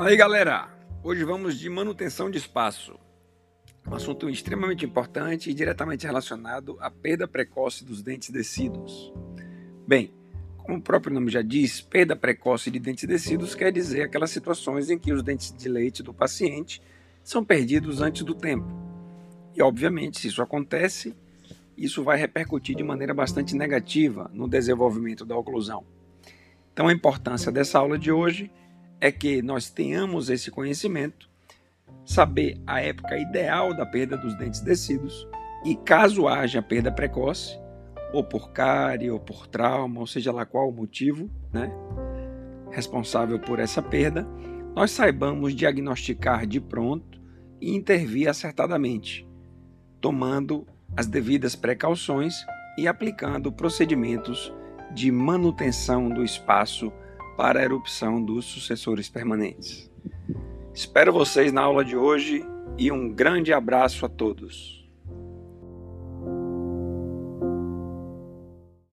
Aí galera, hoje vamos de manutenção de espaço. Um assunto extremamente importante e diretamente relacionado à perda precoce dos dentes descidos. Bem, como o próprio nome já diz, perda precoce de dentes descidos quer dizer aquelas situações em que os dentes de leite do paciente são perdidos antes do tempo. E obviamente, se isso acontece, isso vai repercutir de maneira bastante negativa no desenvolvimento da oclusão. Então, a importância dessa aula de hoje é que nós tenhamos esse conhecimento, saber a época ideal da perda dos dentes descidos e, caso haja perda precoce, ou por cárie, ou por trauma, ou seja lá qual o motivo né, responsável por essa perda, nós saibamos diagnosticar de pronto e intervir acertadamente, tomando as devidas precauções e aplicando procedimentos de manutenção do espaço para a erupção dos sucessores permanentes. Espero vocês na aula de hoje e um grande abraço a todos.